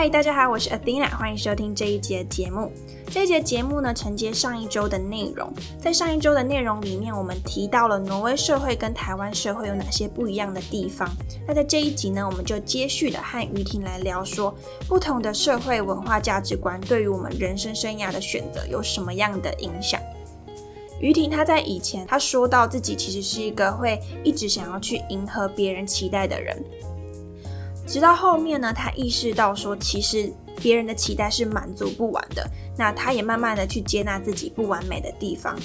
嗨，大家好，我是 Athena，欢迎收听这一节节目。这一节节目呢，承接上一周的内容。在上一周的内容里面，我们提到了挪威社会跟台湾社会有哪些不一样的地方。那在这一集呢，我们就接续的和于婷来聊说，不同的社会文化价值观对于我们人生生涯的选择有什么样的影响。于婷她在以前，她说到自己其实是一个会一直想要去迎合别人期待的人。直到后面呢，他意识到说，其实别人的期待是满足不完的。那他也慢慢的去接纳自己不完美的地方。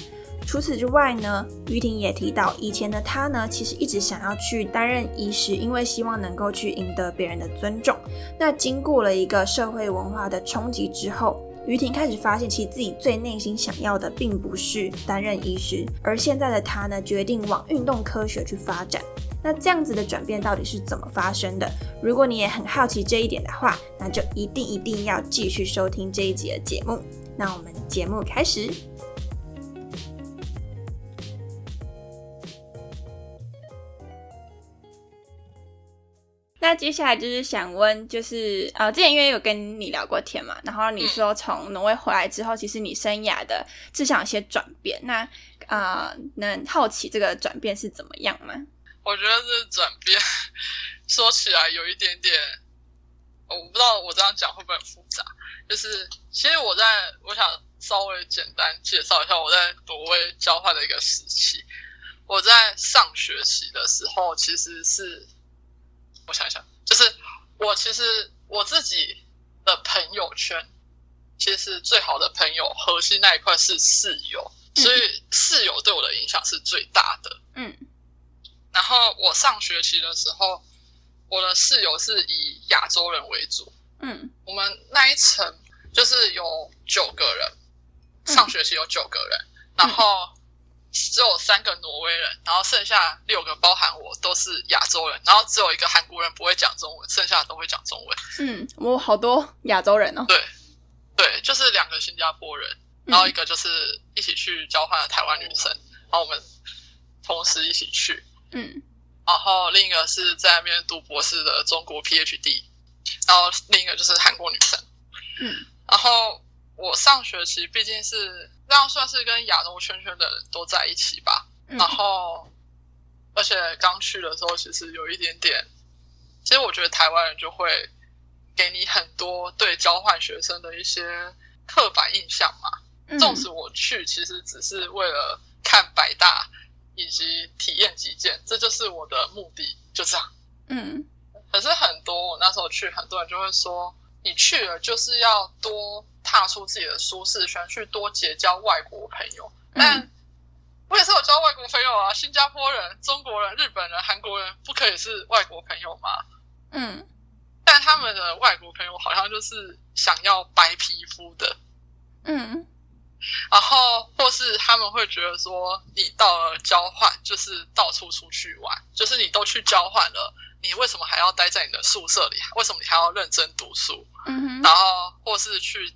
除此之外呢，于婷也提到，以前的他呢，其实一直想要去担任医师，因为希望能够去赢得别人的尊重。那经过了一个社会文化的冲击之后，于婷开始发现，其实自己最内心想要的并不是担任医师，而现在的他呢，决定往运动科学去发展。那这样子的转变到底是怎么发生的？如果你也很好奇这一点的话，那就一定一定要继续收听这一集的节目。那我们节目开始。那接下来就是想问，就是呃，之前因为有跟你聊过天嘛，然后你说从挪威回来之后，其实你生涯的志向有些转变。那啊，能好奇这个转变是怎么样吗？我觉得这转变说起来有一点点，我不知道我这样讲会不会很复杂。就是其实我在我想稍微简单介绍一下我在挪威交换的一个时期。我在上学期的时候，其实是我想想，就是我其实我自己的朋友圈，其实最好的朋友核心那一块是室友，所以室友对我的影响是最大的。嗯。然后我上学期的时候，我的室友是以亚洲人为主。嗯，我们那一层就是有九个人，上学期有九个人，然后只有三个挪威人，然后剩下六个包含我都是亚洲人，然后只有一个韩国人不会讲中文，剩下的都会讲中文。嗯，我好多亚洲人哦。对，对，就是两个新加坡人，然后一个就是一起去交换的台湾女生，然后我们同时一起去。嗯，然后另一个是在那边读博士的中国 PhD，然后另一个就是韩国女生。嗯，然后我上学期毕竟是那样，算是跟亚洲圈圈的人都在一起吧。然后，而且刚去的时候，其实有一点点，其实我觉得台湾人就会给你很多对交换学生的一些刻板印象嘛。纵使我去，其实只是为了看百大。以及体验极简，这就是我的目的，就这样。嗯，可是很多我那时候去，很多人就会说，你去了就是要多踏出自己的舒适圈，去多结交外国朋友。但我也是有交外国朋友啊，新加坡人、中国人、日本人、韩国人，不可以是外国朋友吗？嗯，但他们的外国朋友好像就是想要白皮肤的。嗯。然后，或是他们会觉得说，你到了交换就是到处出去玩，就是你都去交换了，你为什么还要待在你的宿舍里？为什么你还要认真读书？嗯哼。然后，或是去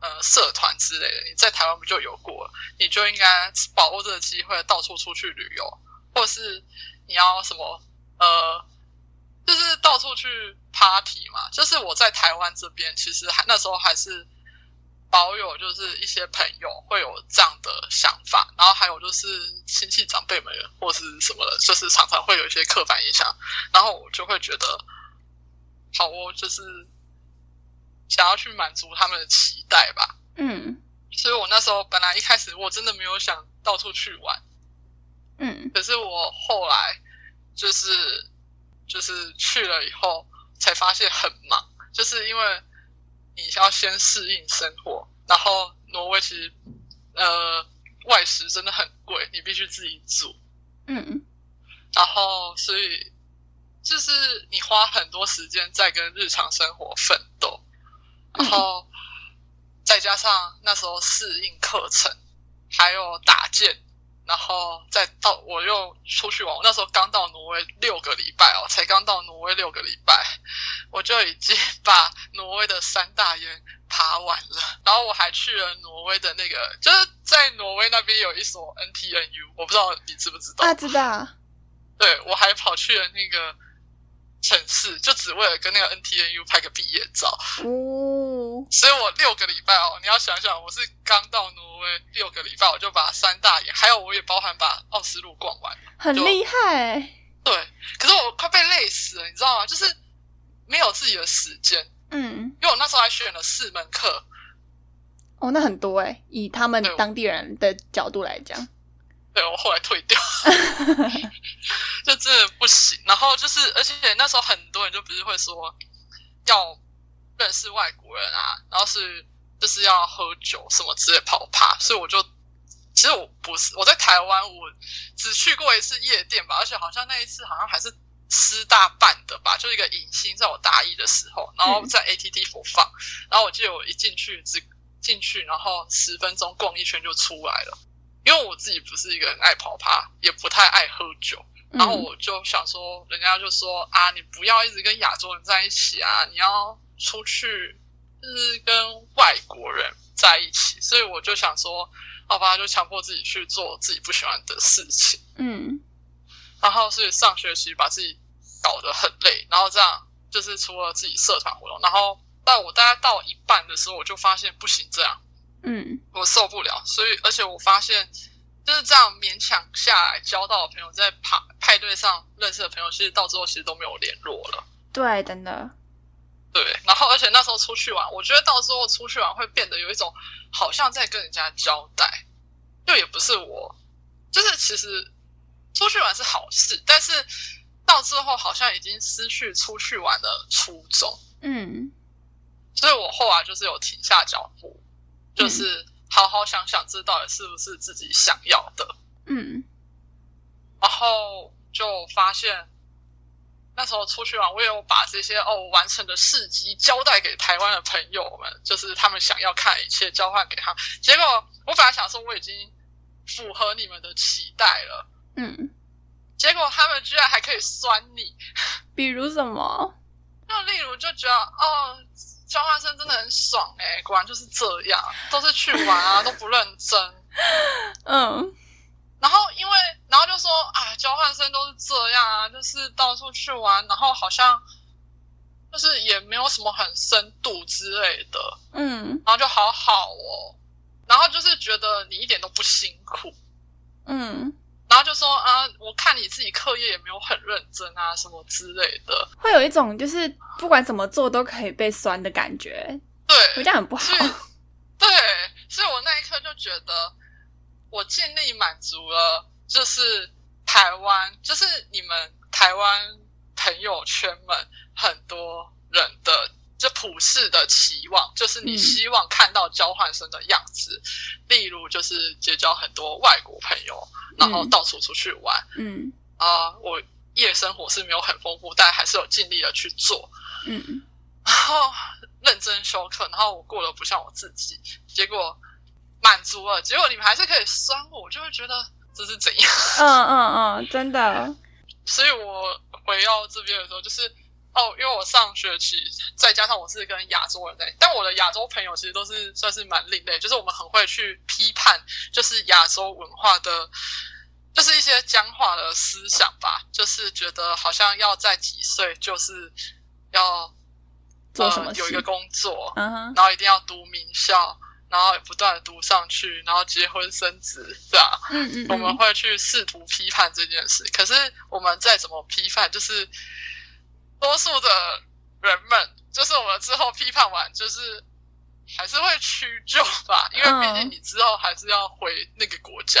呃社团之类的，你在台湾不就有过？你就应该把握这个机会到处出去旅游，或是你要什么呃，就是到处去 party 嘛。就是我在台湾这边，其实还那时候还是。保有就是一些朋友会有这样的想法，然后还有就是亲戚长辈们或是什么的，就是常常会有一些刻板印象，然后我就会觉得，好，哦就是想要去满足他们的期待吧。嗯，所以我那时候本来一开始我真的没有想到处去玩，嗯，可是我后来就是就是去了以后才发现很忙，就是因为。你要先适应生活，然后挪威其实呃外食真的很贵，你必须自己煮，嗯，然后所以就是你花很多时间在跟日常生活奋斗，然后再加上那时候适应课程，还有打剑。然后再到我又出去玩，我那时候刚到挪威六个礼拜哦，才刚到挪威六个礼拜，我就已经 把挪威的三大岩爬完了。然后我还去了挪威的那个，就是在挪威那边有一所 NTNU，我不知道你知不知道？啊，知道。对，我还跑去了那个城市，就只为了跟那个 NTNU 拍个毕业照。哦，所以我六个礼拜哦，你要想想，我是刚到挪威六个礼拜，我就把三大眼，还有我也包含把奥斯陆逛完，很厉害。对，可是我快被累死了，你知道吗？就是没有自己的时间。嗯，因为我那时候还选了四门课。哦，那很多哎，以他们当地人的角度来讲。对，我后来退掉，就真的不行。然后就是，而且那时候很多人就不是会说要认识外国人啊，然后是就是要喝酒什么之类跑趴，所以我就其实我不是我在台湾，我只去过一次夜店吧，而且好像那一次好像还是师大办的吧，就是一个迎新，在我大一的时候，然后在 ATT 播放，然后我记得我一进去只进去，然后十分钟逛一圈就出来了。因为我自己不是一个很爱跑趴，也不太爱喝酒，然后我就想说，人家就说啊，你不要一直跟亚洲人在一起啊，你要出去就是跟外国人在一起，所以我就想说，好吧，就强迫自己去做自己不喜欢的事情。嗯，然后所以上学期把自己搞得很累，然后这样就是除了自己社团活动，然后到我大概到一半的时候，我就发现不行，这样。嗯，我受不了，所以而且我发现就是这样勉强下来交到的朋友，在派派对上认识的朋友，其实到最后其实都没有联络了。对，真的。对，然后而且那时候出去玩，我觉得到时候出去玩会变得有一种好像在跟人家交代，就也不是我，就是其实出去玩是好事，但是到之后好像已经失去出去玩的初衷。嗯，所以我后来就是有停下脚步。就是好好想想，这到底是不是自己想要的？嗯，然后就发现那时候出去玩，我有把这些哦完成的事迹交代给台湾的朋友们，就是他们想要看一切交换给他。结果我本来想说我已经符合你们的期待了，嗯，结果他们居然还可以酸你，比如什么？那例如就觉得哦。交换生真的很爽哎，果然就是这样，都是去玩啊，都不认真。嗯，然后因为，然后就说啊，交换生都是这样啊，就是到处去玩，然后好像就是也没有什么很深度之类的。嗯，然后就好好哦，然后就是觉得你一点都不辛苦。嗯。然后就说啊，我看你自己课业也没有很认真啊，什么之类的，会有一种就是不管怎么做都可以被酸的感觉，对，这样很不好。对，所以我那一刻就觉得，我尽力满足了，就是台湾，就是你们台湾朋友圈们很多人的。就普世的期望，就是你希望看到交换生的样子，例如就是结交很多外国朋友，然后到处出去玩。嗯啊，我夜生活是没有很丰富，但还是有尽力的去做。嗯，然后认真修课，然后我过得不像我自己，结果满足了，结果你们还是可以酸我，就会觉得这是怎样？嗯嗯嗯，真的。所以我回到这边的时候，就是。哦，因为我上学期再加上我是跟亚洲人在，但我的亚洲朋友其实都是算是蛮另类，就是我们很会去批判，就是亚洲文化的，就是一些僵化的思想吧，就是觉得好像要在几岁就是要做什么，有一个工作，然后一定要读名校，然后不断的读上去，然后结婚生子，对吧？嗯嗯，我们会去试图批判这件事，可是我们再怎么批判，就是。多数的人们，就是我们之后批判完，就是还是会屈就吧，因为毕竟你之后还是要回那个国家。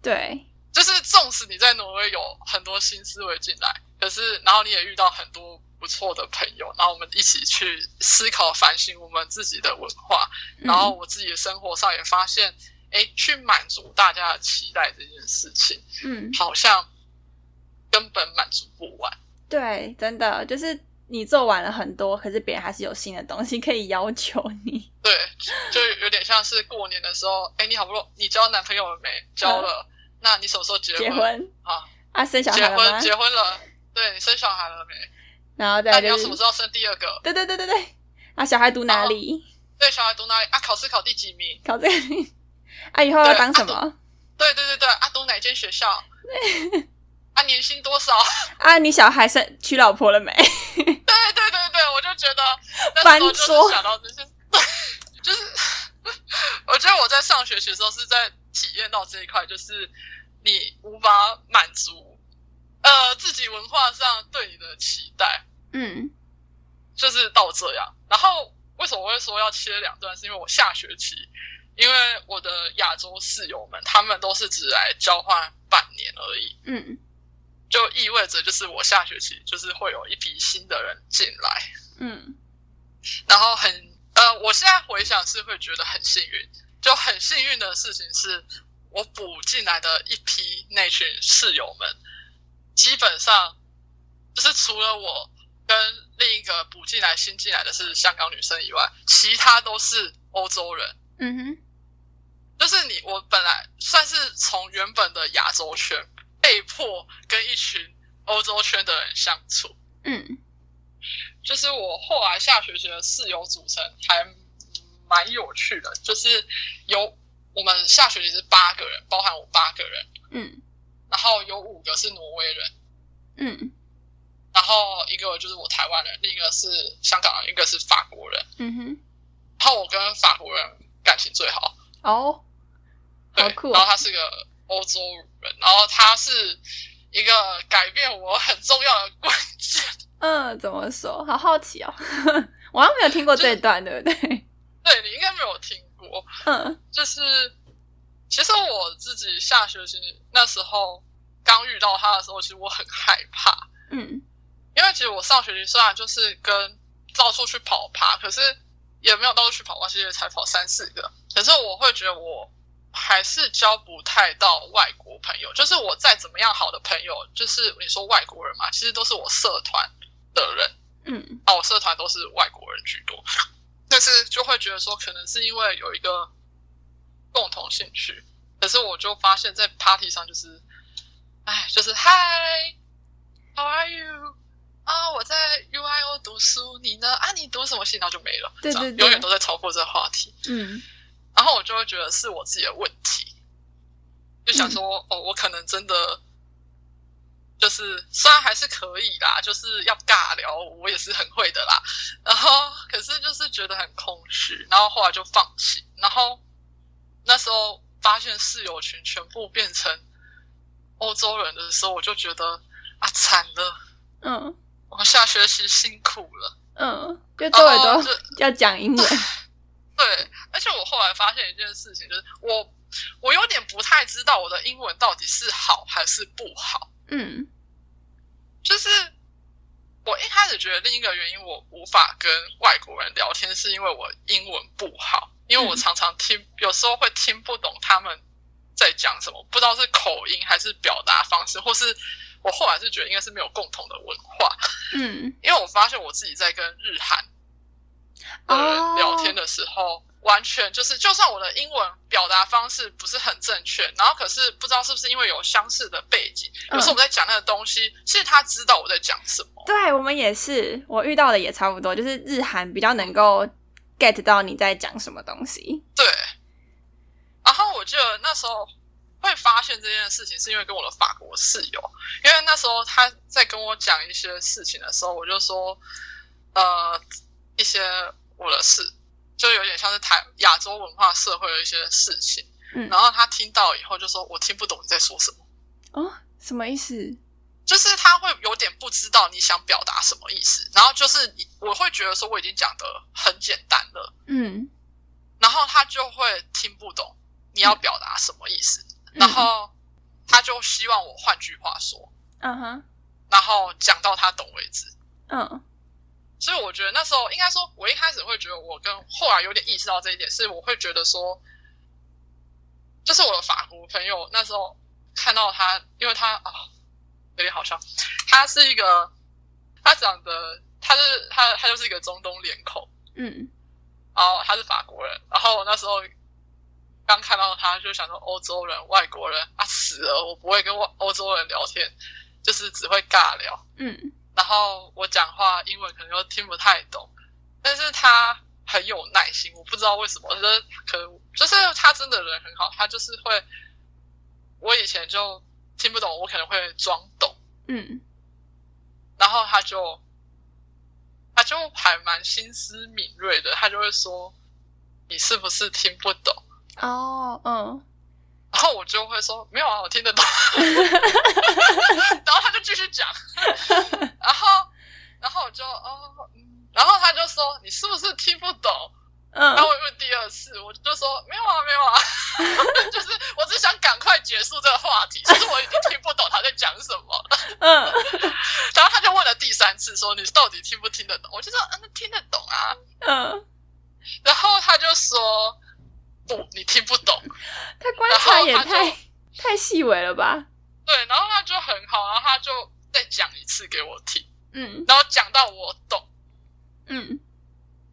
对，就是纵使你在挪威有很多新思维进来，可是然后你也遇到很多不错的朋友，然后我们一起去思考反省我们自己的文化，然后我自己的生活上也发现，哎，去满足大家的期待这件事情，嗯，好像根本满足不完。对，真的就是你做完了很多，可是别人还是有新的东西可以要求你。对，就有点像是过年的时候，哎，你好不容易你交男朋友了没？交了，那你什么时候结婚？结婚啊啊，生小孩了吗？结婚了，对你生小孩了没？然后再你要什么时候生第二个？对对对对对，啊，小孩读哪里？对，小孩读哪里？啊，考试考第几名？考这个。啊，以后要当什么？对对对对，啊，读哪间学校？啊，年薪多少？啊，你小孩生娶老婆了没？对对对对，我就觉得翻桌想到这些，就是我觉得我在上学期的时候是在体验到这一块，就是你无法满足呃自己文化上对你的期待，嗯，就是到这样。然后为什么我会说要切两段？是因为我下学期，因为我的亚洲室友们，他们都是只来交换半年而已，嗯。就意味着，就是我下学期就是会有一批新的人进来，嗯，然后很呃，我现在回想是会觉得很幸运，就很幸运的事情是我补进来的一批那群室友们，基本上就是除了我跟另一个补进来新进来的是香港女生以外，其他都是欧洲人，嗯哼，就是你我本来算是从原本的亚洲圈。被迫跟一群欧洲圈的人相处，嗯，就是我后来下学期的室友组成还蛮有趣的，就是有我们下学期是八个人，包含我八个人，嗯，然后有五个是挪威人，嗯，然后一个就是我台湾人，另一个是香港人，一个是法国人，嗯哼，然后我跟法国人感情最好，哦，好酷，然后他是个。欧洲人，然后他是一个改变我很重要的关键。嗯，怎么说？好好奇哦，我好像没有听过这段，对不对？对你应该没有听过。嗯，就是其实我自己下学期那时候刚遇到他的时候，其实我很害怕。嗯，因为其实我上学期虽然就是跟到处去跑爬，可是也没有到处去跑，趴其实才跑三四个。可是我会觉得我。还是交不太到外国朋友，就是我再怎么样好的朋友，就是你说外国人嘛，其实都是我社团的人，嗯，啊，我社团都是外国人居多，但是就会觉得说，可能是因为有一个共同兴趣，可是我就发现，在 party 上就是，哎，就是 Hi，How are you？啊，我在 UIO 读书，你呢？啊，你读什么系？然后就没了，对对，永远都在超过这个话题，嗯。然后我就会觉得是我自己的问题，就想说哦，我可能真的就是虽然还是可以啦，就是要尬聊，我也是很会的啦。然后可是就是觉得很空虚，然后后来就放弃。然后那时候发现室友群全部变成欧洲人的时候，我就觉得啊惨了，嗯，我下学期辛苦了，嗯，就周围都 要讲英文。对，而且我后来发现一件事情，就是我我有点不太知道我的英文到底是好还是不好。嗯，就是我一开始觉得另一个原因我无法跟外国人聊天，是因为我英文不好，因为我常常听，有时候会听不懂他们在讲什么，不知道是口音还是表达方式，或是我后来是觉得应该是没有共同的文化。嗯，因为我发现我自己在跟日韩。呃，聊天的时候，完全就是，就算我的英文表达方式不是很正确，然后可是不知道是不是因为有相似的背景，有时候我们在讲那个东西，其实他知道我在讲什么。对我们也是，我遇到的也差不多，就是日韩比较能够 get 到你在讲什么东西。对。然后我记得那时候会发现这件事情，是因为跟我的法国室友，因为那时候他在跟我讲一些事情的时候，我就说，呃。一些我的事，就有点像是台亚洲文化社会的一些事情。嗯，然后他听到以后就说：“我听不懂你在说什么。”哦，什么意思？就是他会有点不知道你想表达什么意思。然后就是你，我会觉得说我已经讲的很简单了。嗯，然后他就会听不懂你要表达什么意思。然后他就希望我换句话说。嗯哼。然后讲到他懂为止。嗯。所以我觉得那时候应该说，我一开始会觉得我跟后来有点意识到这一点，是我会觉得说，就是我的法国朋友那时候看到他，因为他啊有点好笑，他是一个他长得他是他他就是一个中东脸孔，嗯，然后他是法国人，然后那时候刚看到他就想说欧洲人外国人啊死了，我不会跟欧欧洲人聊天，就是只会尬聊，嗯。然后我讲话英文可能又听不太懂，但是他很有耐心，我不知道为什么，我觉得可能就是他真的人很好，他就是会，我以前就听不懂，我可能会装懂。嗯，然后他就他就还蛮心思敏锐的，他就会说：“你是不是听不懂？”哦，嗯。然后我就会说：“没有啊，我听得懂。”然后他就继续讲，然后然后我就哦，然后他就说：“你是不是听不懂？”嗯，然后我问第二次，我就说没有啊，没有啊，就是我只想赶快结束这个话题。其实我已经听不懂他在讲什么。嗯，然后他就问了第三次，说你到底听不听得懂？我就说嗯，听得懂啊。嗯，然后他就说不，你听不懂。他观察也太太细微了吧？对，然后他就很好，然后他就再讲一次给我听。嗯，然后讲到我懂。嗯。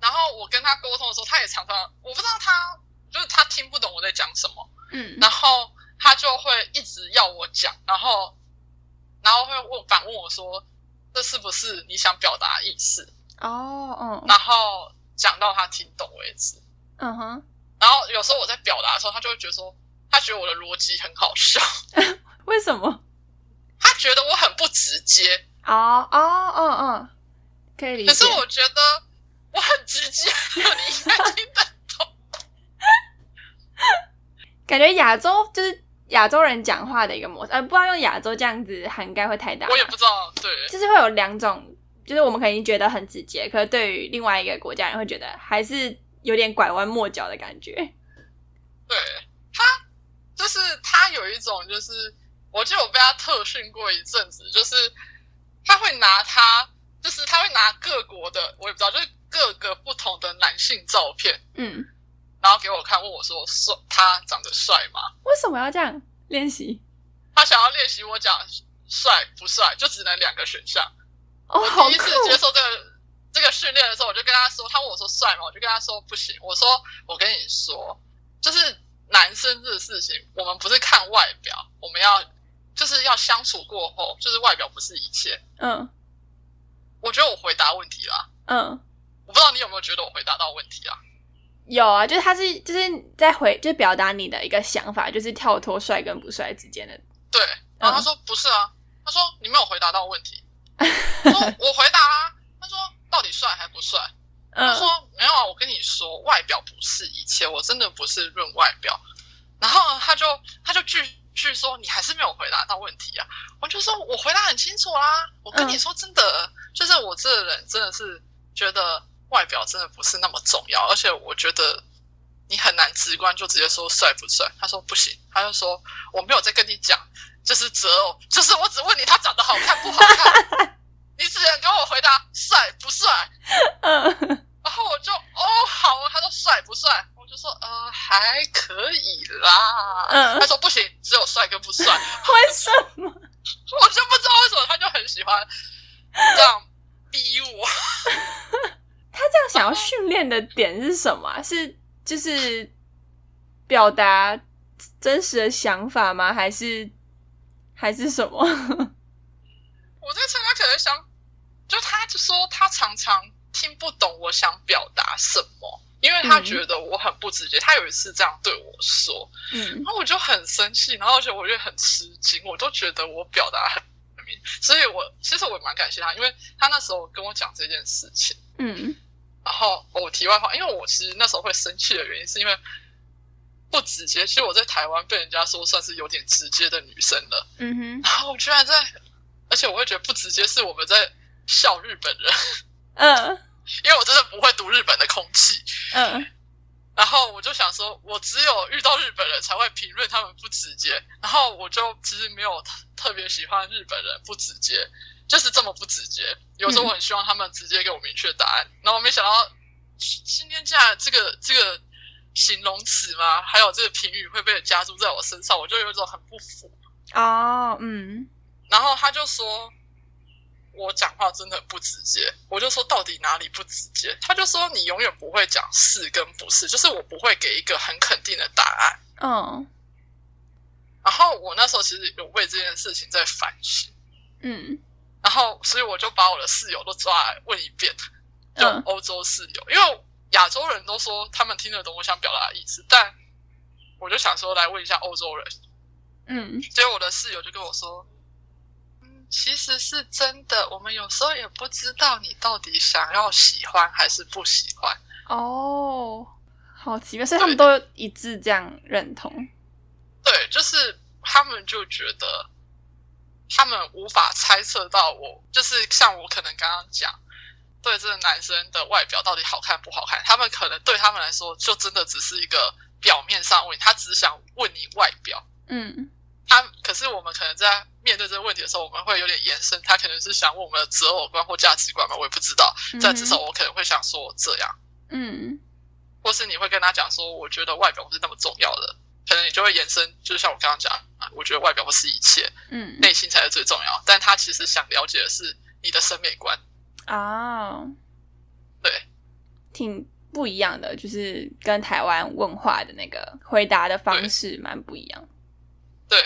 然后我跟他沟通的时候，他也常常我不知道他就是他听不懂我在讲什么，嗯，然后他就会一直要我讲，然后然后会问反问我说这是不是你想表达意思？哦，嗯，然后讲到他听懂为止，嗯哼，然后有时候我在表达的时候，他就会觉得说他觉得我的逻辑很好笑，为什么？他觉得我很不直接，哦哦哦哦，可以理解，可是我觉得。我很直接，你应该听得懂。感觉亚洲就是亚洲人讲话的一个模式，呃，不知道用亚洲这样子涵盖会太大。我也不知道，对，就是会有两种，就是我们肯定觉得很直接，可是对于另外一个国家人会觉得还是有点拐弯抹角的感觉。对他，就是他有一种，就是我记得我被他特训过一阵子，就是他会拿他，就是他会拿各国的，我也不知道，就是。各个不同的男性照片，嗯，然后给我看，问我说：“帅，他长得帅吗？”为什么要这样练习？他想要练习我讲帅不帅，就只能两个选项。哦，第一次接受这个这个训练的时候，我就跟他说，他问我说帅吗？我就跟他说不行。我说我跟你说，就是男生这个事情，我们不是看外表，我们要就是要相处过后，就是外表不是一切。嗯，我觉得我回答问题了。嗯。你有没有觉得我回答到问题啊？有啊，就是他是就是在回，就表达你的一个想法，就是跳脱帅跟不帅之间的。对，然后他说不是啊，他说你没有回答到问题。说我回答啊，他说到底帅还不帅？他说没有啊，我跟你说，外表不是一切，我真的不是论外表。然后他就他就继续说，你还是没有回答到问题啊。我就说我回答很清楚啦，我跟你说真的，就是我这个人真的是觉得。外表真的不是那么重要，而且我觉得你很难直观就直接说帅不帅。他说不行，他就说我没有在跟你讲，就是择偶，就是我只问你他长得好看不好看，你只能跟我回答帅不帅。嗯，然后我就哦好，他说帅不帅，我就说呃还可以啦。嗯，他说不行，只有帅跟不帅。为什么？我就不知道为什么他就很喜欢这样逼我。他这样想要训练的点是什么？是就是表达真实的想法吗？还是还是什么？我在猜，他可能想，就他就说他常常听不懂我想表达什么，因为他觉得我很不直接。他有一次这样对我说，嗯，然后我就很生气，然后而且我就很吃惊，我都觉得我表达很明，所以我其实我也蛮感谢他，因为他那时候跟我讲这件事情，嗯。然后我题外话，因为我其实那时候会生气的原因，是因为不直接。其实我在台湾被人家说算是有点直接的女生了。嗯哼。然后我居然在，而且我会觉得不直接是我们在笑日本人。嗯。因为我真的不会读日本的空气。嗯。然后我就想说，我只有遇到日本人才会评论他们不直接。然后我就其实没有特别喜欢日本人不直接。就是这么不直接，有时候我很希望他们直接给我明确答案。然后我没想到今天竟然这个这个形容词嘛，还有这个评语会被加注在我身上，我就有一种很不服。哦，嗯。然后他就说我讲话真的不直接，我就说到底哪里不直接？他就说你永远不会讲是跟不是，就是我不会给一个很肯定的答案。嗯。然后我那时候其实有为这件事情在反省。嗯。然后，所以我就把我的室友都抓来问一遍，就欧洲室友，因为亚洲人都说他们听得懂我想表达的意思，但我就想说来问一下欧洲人，嗯，结果我的室友就跟我说，嗯，其实是真的，我们有时候也不知道你到底想要喜欢还是不喜欢。哦，好奇怪，所以他们都一致这样认同。对，就是他们就觉得。他们无法猜测到我，就是像我可能刚刚讲，对这个男生的外表到底好看不好看，他们可能对他们来说，就真的只是一个表面上问，他只想问你外表。嗯，他可是我们可能在面对这个问题的时候，我们会有点延伸，他可能是想问我们的择偶观或价值观吧，我也不知道。但至少我可能会想说这样，嗯，或是你会跟他讲说，我觉得外表不是那么重要的。可能你就会延伸，就是像我刚刚讲啊，我觉得外表不是一切，嗯，内心才是最重要。但他其实想了解的是你的审美观啊，对，挺不一样的，就是跟台湾问话的那个回答的方式蛮不一样。对，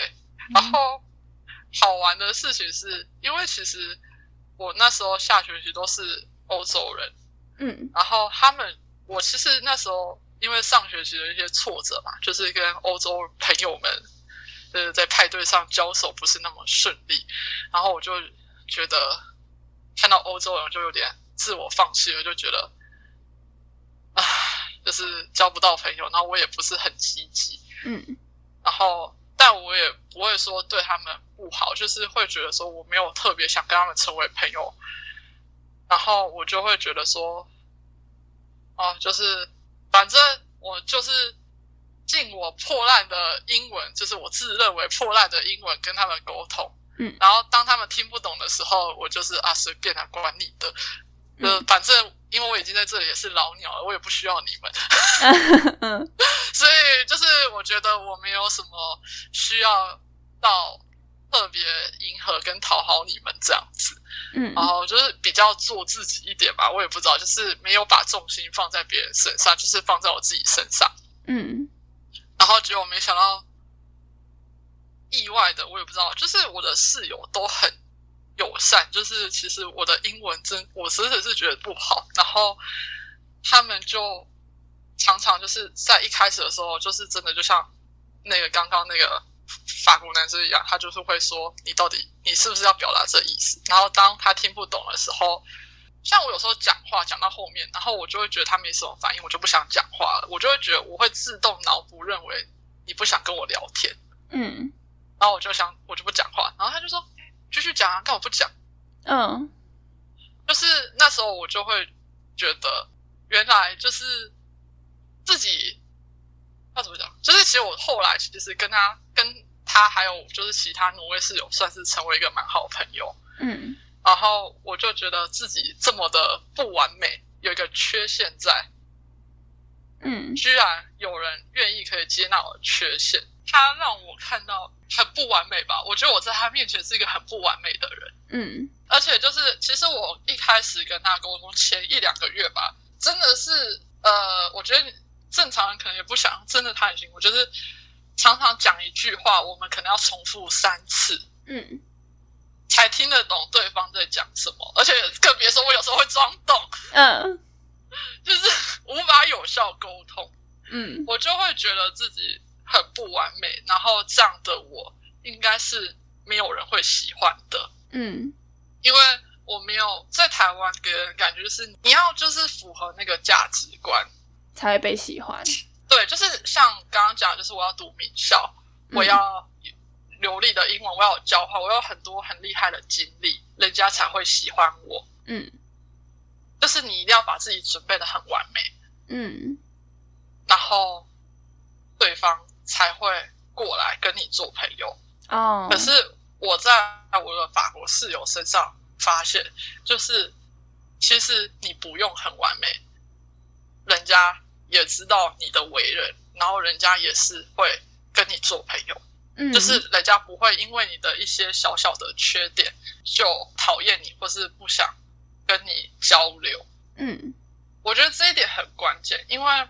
然后好玩的事情是因为其实我那时候下学期都是欧洲人，嗯，然后他们我其实那时候。因为上学期的一些挫折嘛，就是跟欧洲朋友们，呃，在派对上交手不是那么顺利，然后我就觉得看到欧洲人就有点自我放弃了，就觉得啊，就是交不到朋友，然后我也不是很积极，嗯，然后但我也不会说对他们不好，就是会觉得说我没有特别想跟他们成为朋友，然后我就会觉得说，哦，就是。反正我就是尽我破烂的英文，就是我自认为破烂的英文跟他们沟通。嗯，然后当他们听不懂的时候，我就是啊随便啊管你的。呃，反正因为我已经在这里也是老鸟了，我也不需要你们。所以就是我觉得我没有什么需要到。特别迎合跟讨好你们这样子，嗯，然后就是比较做自己一点吧，我也不知道，就是没有把重心放在别人身上，就是放在我自己身上，嗯，然后结果没想到意外的，我也不知道，就是我的室友都很友善，就是其实我的英文真，我实在是觉得不好，然后他们就常常就是在一开始的时候，就是真的就像那个刚刚那个。法国男生一样，他就是会说你到底你是不是要表达这意思？然后当他听不懂的时候，像我有时候讲话讲到后面，然后我就会觉得他没什么反应，我就不想讲话了。我就会觉得我会自动脑补认为你不想跟我聊天，嗯，然后我就想我就不讲话，然后他就说继续讲啊，干我不讲，嗯，就是那时候我就会觉得原来就是自己。要怎么讲？就是其实我后来其实跟他、跟他还有就是其他挪威室友，算是成为一个蛮好的朋友。嗯，然后我就觉得自己这么的不完美，有一个缺陷在。嗯，居然有人愿意可以接纳我的缺陷，他让我看到很不完美吧？我觉得我在他面前是一个很不完美的人。嗯，而且就是其实我一开始跟他沟通前一两个月吧，真的是呃，我觉得。正常人可能也不想，真的他很辛苦，就是常常讲一句话，我们可能要重复三次，嗯，才听得懂对方在讲什么，而且更别说我有时候会装懂，嗯，就是无法有效沟通，嗯，我就会觉得自己很不完美，然后这样的我应该是没有人会喜欢的，嗯，因为我没有在台湾给人感觉就是你要就是符合那个价值观。才会被喜欢。对，就是像刚刚讲，就是我要读名校，我要流利的英文，我要交换，我有很多很厉害的经历，人家才会喜欢我。嗯，就是你一定要把自己准备的很完美。嗯，然后对方才会过来跟你做朋友。哦，可是我在我的法国室友身上发现，就是其实你不用很完美，人家。也知道你的为人，然后人家也是会跟你做朋友，嗯，就是人家不会因为你的一些小小的缺点就讨厌你，或是不想跟你交流，嗯，我觉得这一点很关键，因为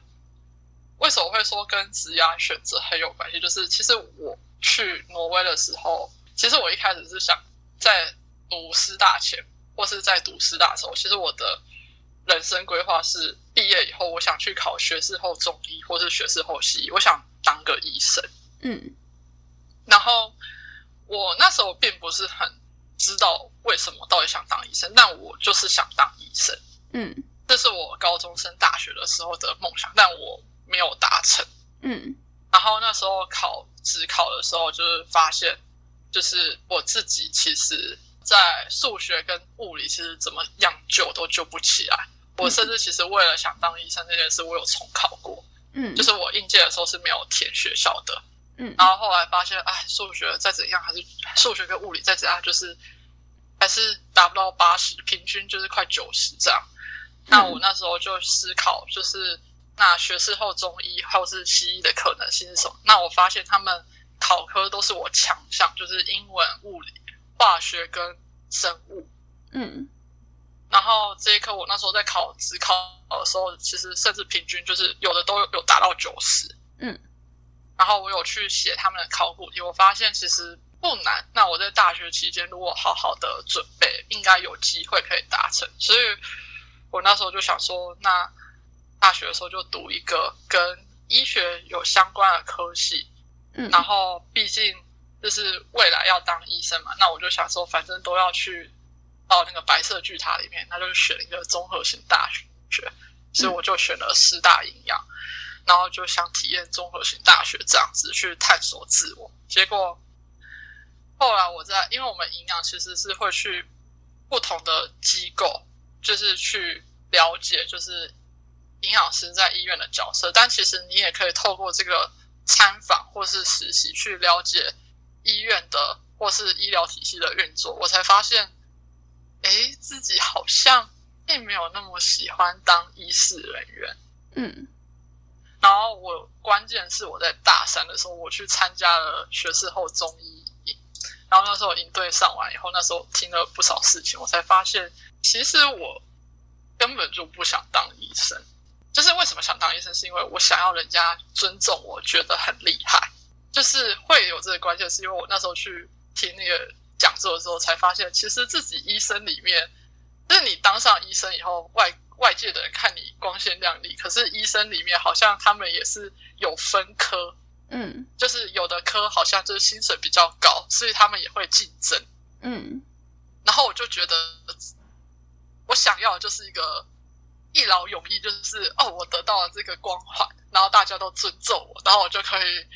为什么会说跟职业选择很有关系？就是其实我去挪威的时候，其实我一开始是想在读师大前，或是在读师大的时候，其实我的。人生规划是毕业以后，我想去考学士后中医，或是学士后西医，我想当个医生。嗯，然后我那时候并不是很知道为什么到底想当医生，但我就是想当医生。嗯，这是我高中升大学的时候的梦想，但我没有达成。嗯，然后那时候考职考的时候，就是发现，就是我自己其实，在数学跟物理其实怎么样救都救不起来。我甚至其实为了想当医生这件事，我有重考过。嗯，就是我应届的时候是没有填学校的。嗯，然后后来发现，哎，数学再怎样还是数学跟物理再怎样，就是还是达不到八十，平均就是快九十这样。那我那时候就思考，就是那学士后中医或是西医的可能性是什么？那我发现他们考科都是我强项，就是英文、物理、化学跟生物。嗯。然后这一科我那时候在考职考的时候，其实甚至平均就是有的都有达到九十。嗯，然后我有去写他们的考古题，我发现其实不难。那我在大学期间如果好好的准备，应该有机会可以达成。所以我那时候就想说，那大学的时候就读一个跟医学有相关的科系。嗯，然后毕竟就是未来要当医生嘛，那我就想说，反正都要去。到那个白色巨塔里面，那就选一个综合性大学，所以我就选了师大营养，然后就想体验综合性大学这样子去探索自我。结果后来我在，因为我们营养其实是会去不同的机构，就是去了解，就是营养师在医院的角色。但其实你也可以透过这个参访或是实习去了解医院的或是医疗体系的运作。我才发现。哎，自己好像并没有那么喜欢当医事人员。嗯，然后我关键是我在大三的时候，我去参加了学士后中医营，然后那时候营队上完以后，那时候听了不少事情，我才发现，其实我根本就不想当医生。就是为什么想当医生，是因为我想要人家尊重，我觉得很厉害。就是会有这个关键，是因为我那时候去听那个。讲座的时候才发现，其实自己医生里面，就是你当上医生以后，外外界的人看你光鲜亮丽，可是医生里面好像他们也是有分科，嗯，就是有的科好像就是薪水比较高，所以他们也会竞争，嗯，然后我就觉得，我想要的就是一个一劳永逸，就是哦，我得到了这个光环，然后大家都尊重我，然后我就可以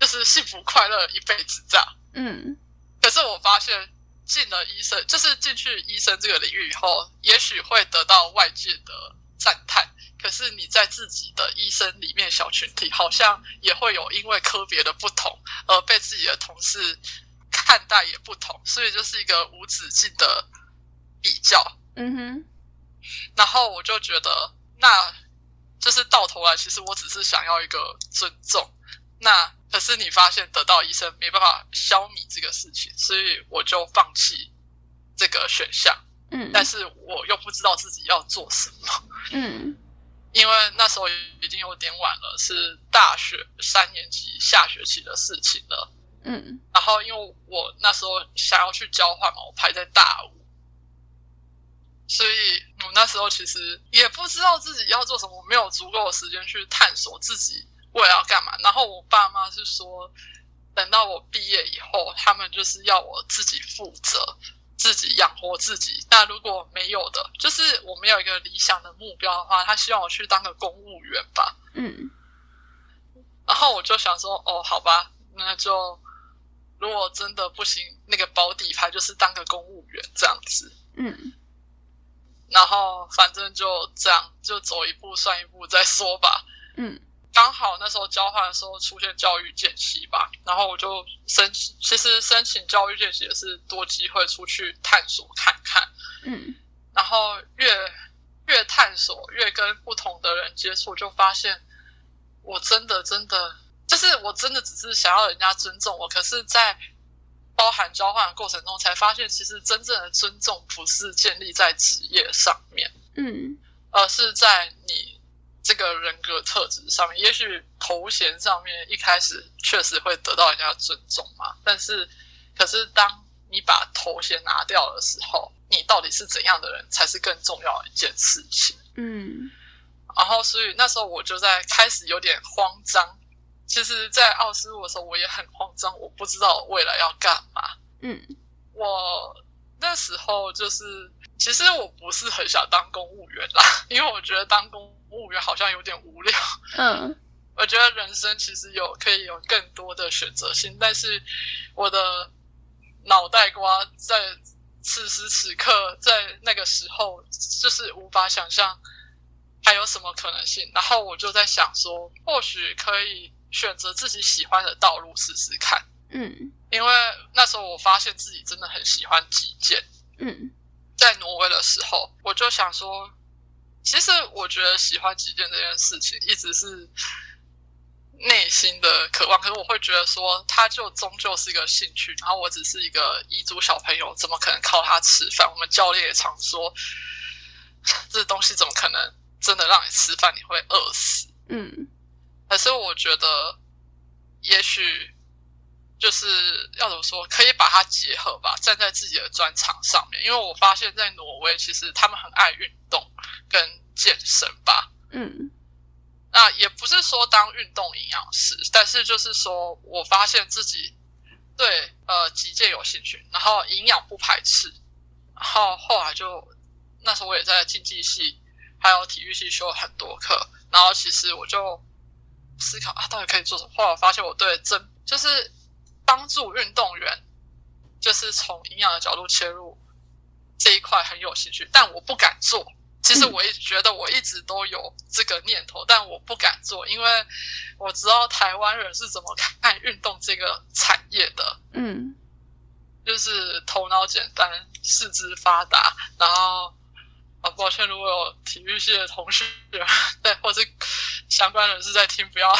就是幸福快乐一辈子这样，嗯。可是我发现进了医生，就是进去医生这个领域以后，也许会得到外界的赞叹。可是你在自己的医生里面小群体，好像也会有因为科别的不同而被自己的同事看待也不同，所以就是一个无止境的比较。嗯哼。然后我就觉得，那就是到头来，其实我只是想要一个尊重。那可是你发现得到医生没办法消弭这个事情，所以我就放弃这个选项。嗯，但是我又不知道自己要做什么。嗯，因为那时候已经有点晚了，是大学三年级下学期的事情了。嗯，然后因为我那时候想要去交换嘛，我排在大五，所以我那时候其实也不知道自己要做什么，没有足够的时间去探索自己。我要干嘛？然后我爸妈是说，等到我毕业以后，他们就是要我自己负责，自己养活自己。那如果没有的，就是我没有一个理想的目标的话，他希望我去当个公务员吧。嗯。然后我就想说，哦，好吧，那就如果真的不行，那个保底牌就是当个公务员这样子。嗯。然后反正就这样，就走一步算一步再说吧。嗯。刚好那时候交换的时候出现教育见习吧，然后我就申请。其实申请教育见习也是多机会出去探索看看，嗯，然后越越探索，越跟不同的人接触，就发现我真的真的就是我真的只是想要人家尊重我，可是，在包含交换的过程中，才发现其实真正的尊重不是建立在职业上面，嗯，而是在你。这个人格特质上面，也许头衔上面一开始确实会得到人家尊重嘛，但是，可是当你把头衔拿掉的时候，你到底是怎样的人才是更重要的一件事情。嗯，然后所以那时候我就在开始有点慌张，其实，在奥斯陆的时候，我也很慌张，我不知道未来要干嘛。嗯，我那时候就是，其实我不是很想当公务员啦，因为我觉得当公务员好像有点无聊。嗯，我觉得人生其实有可以有更多的选择性，但是我的脑袋瓜在此时此刻，在那个时候，就是无法想象还有什么可能性。然后我就在想说，或许可以。选择自己喜欢的道路试试看，嗯，因为那时候我发现自己真的很喜欢击剑，嗯，在挪威的时候，我就想说，其实我觉得喜欢击剑这件事情一直是内心的渴望，可是我会觉得说，它就终究是一个兴趣，然后我只是一个彝族小朋友，怎么可能靠它吃饭？我们教练也常说，这东西怎么可能真的让你吃饭？你会饿死，嗯。可是我觉得，也许就是要怎么说，可以把它结合吧，站在自己的专长上面。因为我发现，在挪威，其实他们很爱运动跟健身吧。嗯，那也不是说当运动营养师，但是就是说我发现自己对呃击剑有兴趣，然后营养不排斥，然后后来就那时候我也在竞技系还有体育系修了很多课，然后其实我就。思考啊，到底可以做什么？后来我发现我对真就是帮助运动员，就是从营养的角度切入这一块很有兴趣，但我不敢做。其实我一直觉得我一直都有这个念头，但我不敢做，因为我知道台湾人是怎么看运动这个产业的。嗯，就是头脑简单，四肢发达，然后。抱歉，如果有体育系的同学，对，或是相关人士在听，不要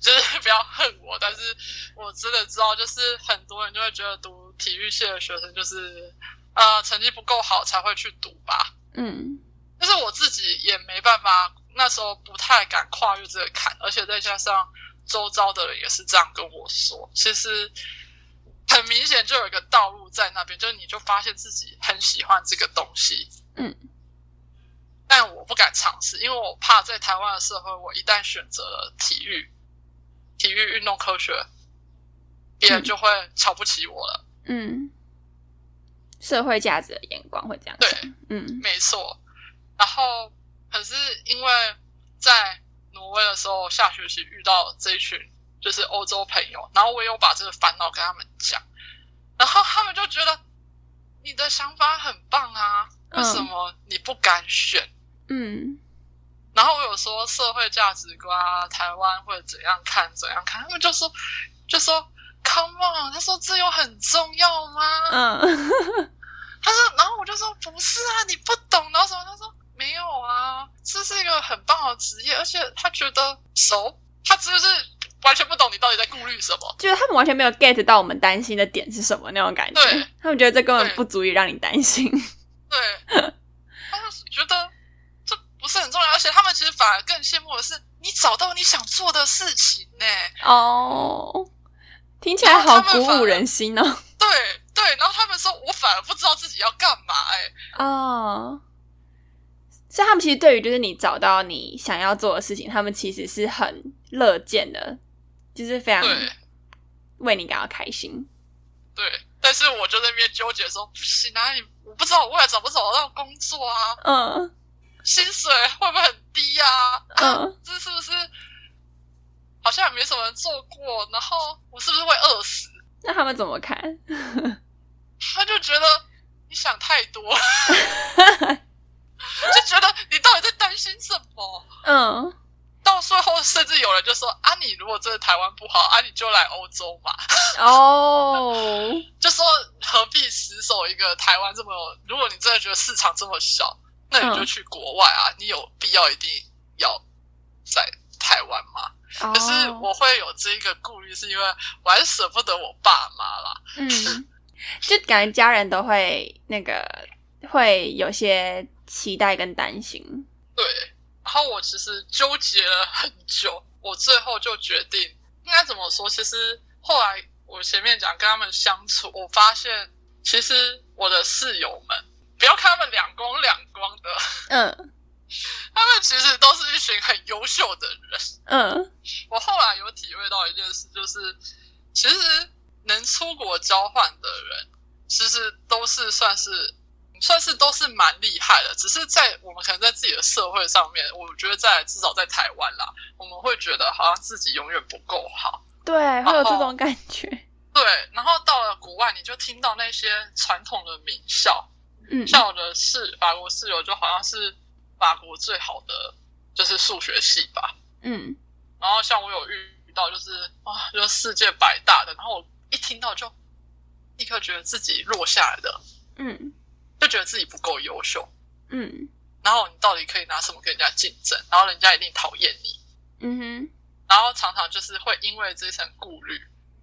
就是不要恨我。但是我真的知道，就是很多人就会觉得读体育系的学生就是呃成绩不够好才会去读吧。嗯，但是我自己也没办法，那时候不太敢跨越这个坎，而且再加上周遭的人也是这样跟我说，其实很明显就有一个道路在那边，就是你就发现自己很喜欢这个东西。嗯。但我不敢尝试，因为我怕在台湾的社会，我一旦选择了体育、体育运动科学，别人就会瞧不起我了。嗯，社会价值的眼光会这样。对，嗯，没错。然后，可是因为在挪威的时候，下学期遇到这一群就是欧洲朋友，然后我有把这个烦恼跟他们讲，然后他们就觉得你的想法很棒啊，为什么你不敢选？嗯，然后我有说社会价值观啊，台湾会怎样看怎样看，他们就说就说 Come on，他说这有很重要吗？嗯，他说，然后我就说不是啊，你不懂，然后什么？他说没有啊，这是一个很棒的职业，而且他觉得熟，他就是完全不懂你到底在顾虑什么，就是他们完全没有 get 到我们担心的点是什么那种感觉，他们觉得这根本不足以让你担心，对，他就是觉得这。不是很重要，而且他们其实反而更羡慕的是你找到你想做的事情呢。哦，听起来好鼓舞人心哦。对对，然后他们说我反而不知道自己要干嘛哎。哦，所以他们其实对于就是你找到你想要做的事情，他们其实是很乐见的，就是非常为你感到开心。对，但是我就在那边纠结说不行啊，你我不知道我未来找不找得到工作啊。嗯。薪水会不会很低啊？嗯，这是不是好像也没什么人做过？然后我是不是会饿死？那他们怎么看？他就觉得你想太多，就觉得你到底在担心什么？嗯，到最后甚至有人就说：“啊，你如果真的台湾不好，啊，你就来欧洲嘛。”哦，就说何必死守一个台湾这么？如果你真的觉得市场这么小。那你就去国外啊！你有必要一定要在台湾吗？可是我会有这个顾虑，是因为我还是舍不得我爸妈啦。嗯，就感觉家人都会那个会有些期待跟担心。对，然后我其实纠结了很久，我最后就决定应该怎么说？其实后来我前面讲跟他们相处，我发现其实我的室友们。不要看他们两光两光的，嗯，他们其实都是一群很优秀的人。嗯，我后来有体会到一件事，就是其实能出国交换的人，其实都是算是算是都是蛮厉害的。只是在我们可能在自己的社会上面，我觉得在至少在台湾啦，我们会觉得好像自己永远不够好。对，会有这种感觉。对，然后到了国外，你就听到那些传统的名校，嗯，像我的室法国室友就好像是法国最好的就是数学系吧，嗯，然后像我有遇到就是啊，就是世界百大的，然后我一听到就立刻觉得自己落下来的，嗯，就觉得自己不够优秀，嗯，然后你到底可以拿什么跟人家竞争？然后人家一定讨厌你，嗯哼，然后常常就是会因为这层顾虑。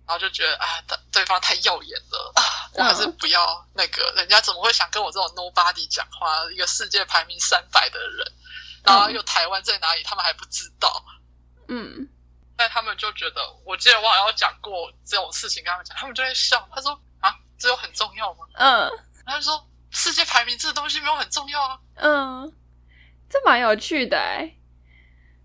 然后就觉得啊，对对方太耀眼了啊，我还是不要那个。人家怎么会想跟我这种 nobody 讲话？一个世界排名三百的人，然后又台湾在哪里，他们还不知道。嗯，但他们就觉得，我记得我好像讲过这种事情跟他们讲，他们就会笑。他说啊，这有很重要吗？嗯，他就说世界排名这个东西没有很重要啊。嗯，这蛮有趣的哎。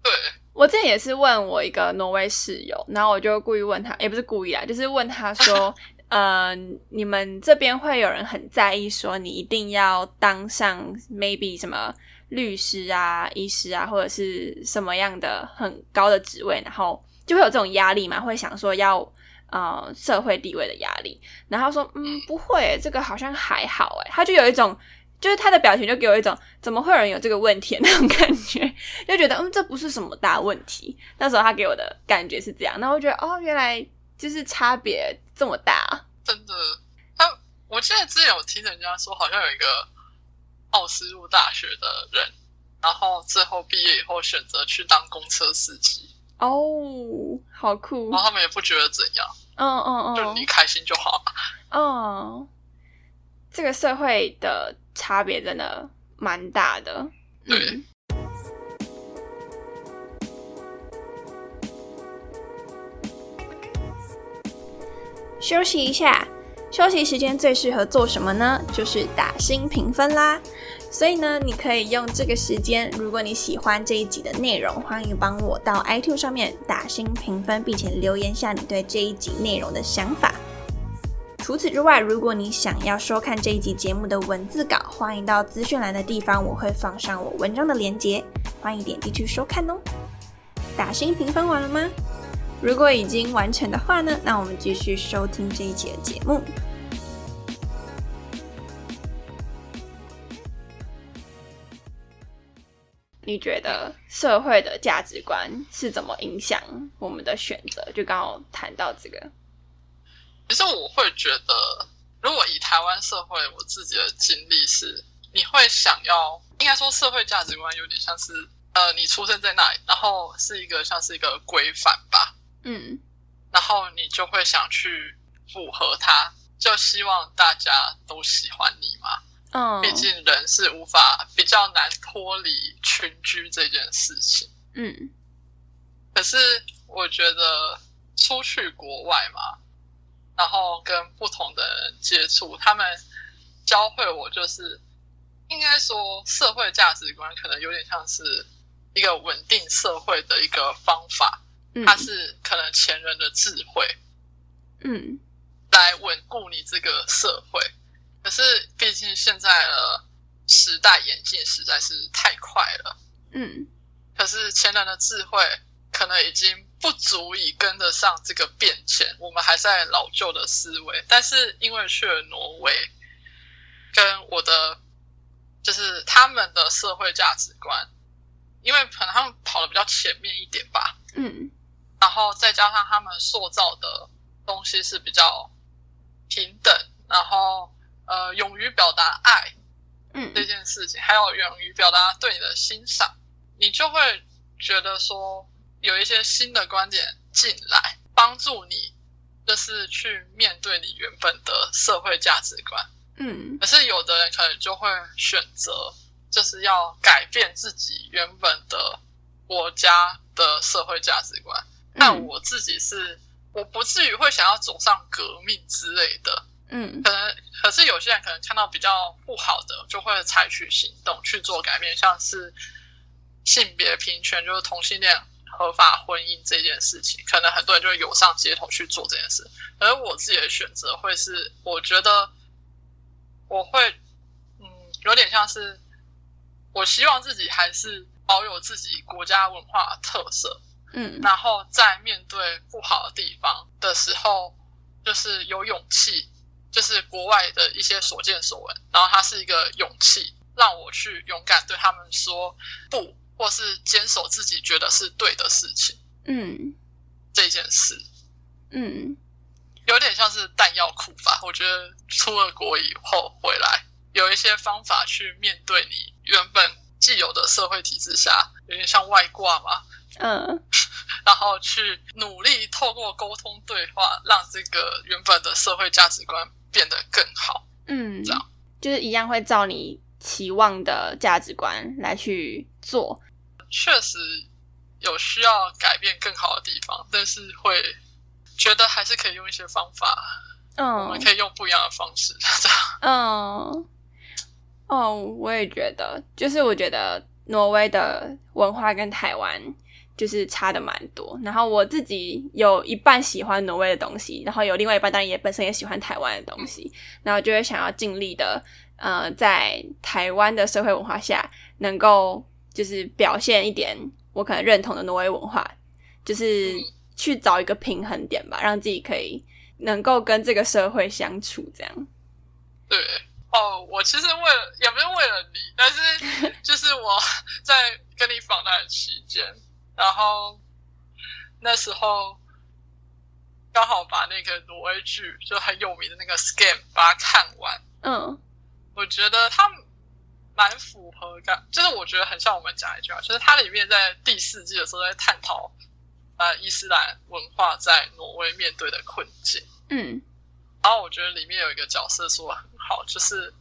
对。我之前也是问我一个挪威室友，然后我就故意问他，也不是故意啊，就是问他说：“呃，你们这边会有人很在意说你一定要当上 maybe 什么律师啊、医师啊，或者是什么样的很高的职位，然后就会有这种压力嘛？会想说要呃社会地位的压力。”然后说：“嗯，不会，这个好像还好。”哎，他就有一种。就是他的表情就给我一种怎么会有人有这个问题那种感觉，就觉得嗯这不是什么大问题。那时候他给我的感觉是这样，那我觉得哦原来就是差别这么大，真的。他我记得之前有听人家说，好像有一个奥斯陆大学的人，然后最后毕业以后选择去当公车司机。哦，好酷。然后他们也不觉得怎样，嗯嗯嗯，就你开心就好了。嗯，这个社会的。差别真的蛮大的。对。休息一下，休息时间最适合做什么呢？就是打新评分啦。所以呢，你可以用这个时间，如果你喜欢这一集的内容，欢迎帮我到 iTune 上面打新评分，并且留言下你对这一集内容的想法。除此之外，如果你想要收看这一集节目的文字稿，欢迎到资讯栏的地方，我会放上我文章的链接，欢迎点击去收看哦。打新评分完了吗？如果已经完成的话呢，那我们继续收听这一集的节目。你觉得社会的价值观是怎么影响我们的选择？就刚好谈到这个。其实我会觉得，如果以台湾社会我自己的经历是，你会想要，应该说社会价值观有点像是，呃，你出生在那里，然后是一个像是一个规范吧，嗯，然后你就会想去符合它，就希望大家都喜欢你嘛，嗯，毕竟人是无法比较难脱离群居这件事情，嗯，可是我觉得出去国外嘛。然后跟不同的人接触，他们教会我，就是应该说社会价值观可能有点像是一个稳定社会的一个方法，嗯它是可能前人的智慧，嗯，来稳固你这个社会。可是毕竟现在的时代演进实在是太快了，嗯，可是前人的智慧可能已经。不足以跟得上这个变迁，我们还在老旧的思维。但是因为去了挪威，跟我的就是他们的社会价值观，因为可能他们跑的比较前面一点吧，嗯，然后再加上他们塑造的东西是比较平等，然后呃，勇于表达爱，嗯，这件事情，还有勇于表达对你的欣赏，你就会觉得说。有一些新的观点进来，帮助你，就是去面对你原本的社会价值观。嗯，可是有的人可能就会选择，就是要改变自己原本的国家的社会价值观。但我自己是，我不至于会想要走上革命之类的。嗯，可能，可是有些人可能看到比较不好的，就会采取行动去做改变，像是。性别平权，就是同性恋合法婚姻这件事情，可能很多人就会涌上街头去做这件事。而我自己的选择会是，我觉得我会，嗯，有点像是，我希望自己还是保有自己国家文化特色，嗯，然后在面对不好的地方的时候，就是有勇气，就是国外的一些所见所闻，然后它是一个勇气，让我去勇敢对他们说不，或是坚守自己觉得是对的事情，嗯，这件事，嗯。有点像是弹药库吧？我觉得出了国以后回来，有一些方法去面对你原本既有的社会体制下，有点像外挂嘛。嗯，然后去努力透过沟通对话，让这个原本的社会价值观变得更好。嗯，这样就是一样会照你期望的价值观来去做。确实有需要改变更好的地方，但是会。觉得还是可以用一些方法，嗯，我们可以用不一样的方式，这样。嗯，哦，我也觉得，就是我觉得挪威的文化跟台湾就是差的蛮多。然后我自己有一半喜欢挪威的东西，然后有另外一半当然也本身也喜欢台湾的东西，然后就会想要尽力的，呃，在台湾的社会文化下，能够就是表现一点我可能认同的挪威文化，就是。去找一个平衡点吧，让自己可以能够跟这个社会相处，这样。对哦，我其实为了也不是为了你，但是就是我 在跟你访谈期间，然后那时候刚好把那个挪威剧就很有名的那个《Scam》把它看完。嗯，我觉得它蛮符合感，就是我觉得很像我们讲一句话，就是它里面在第四季的时候在探讨。呃，伊斯兰文化在挪威面对的困境。嗯，然后我觉得里面有一个角色说的很好，就是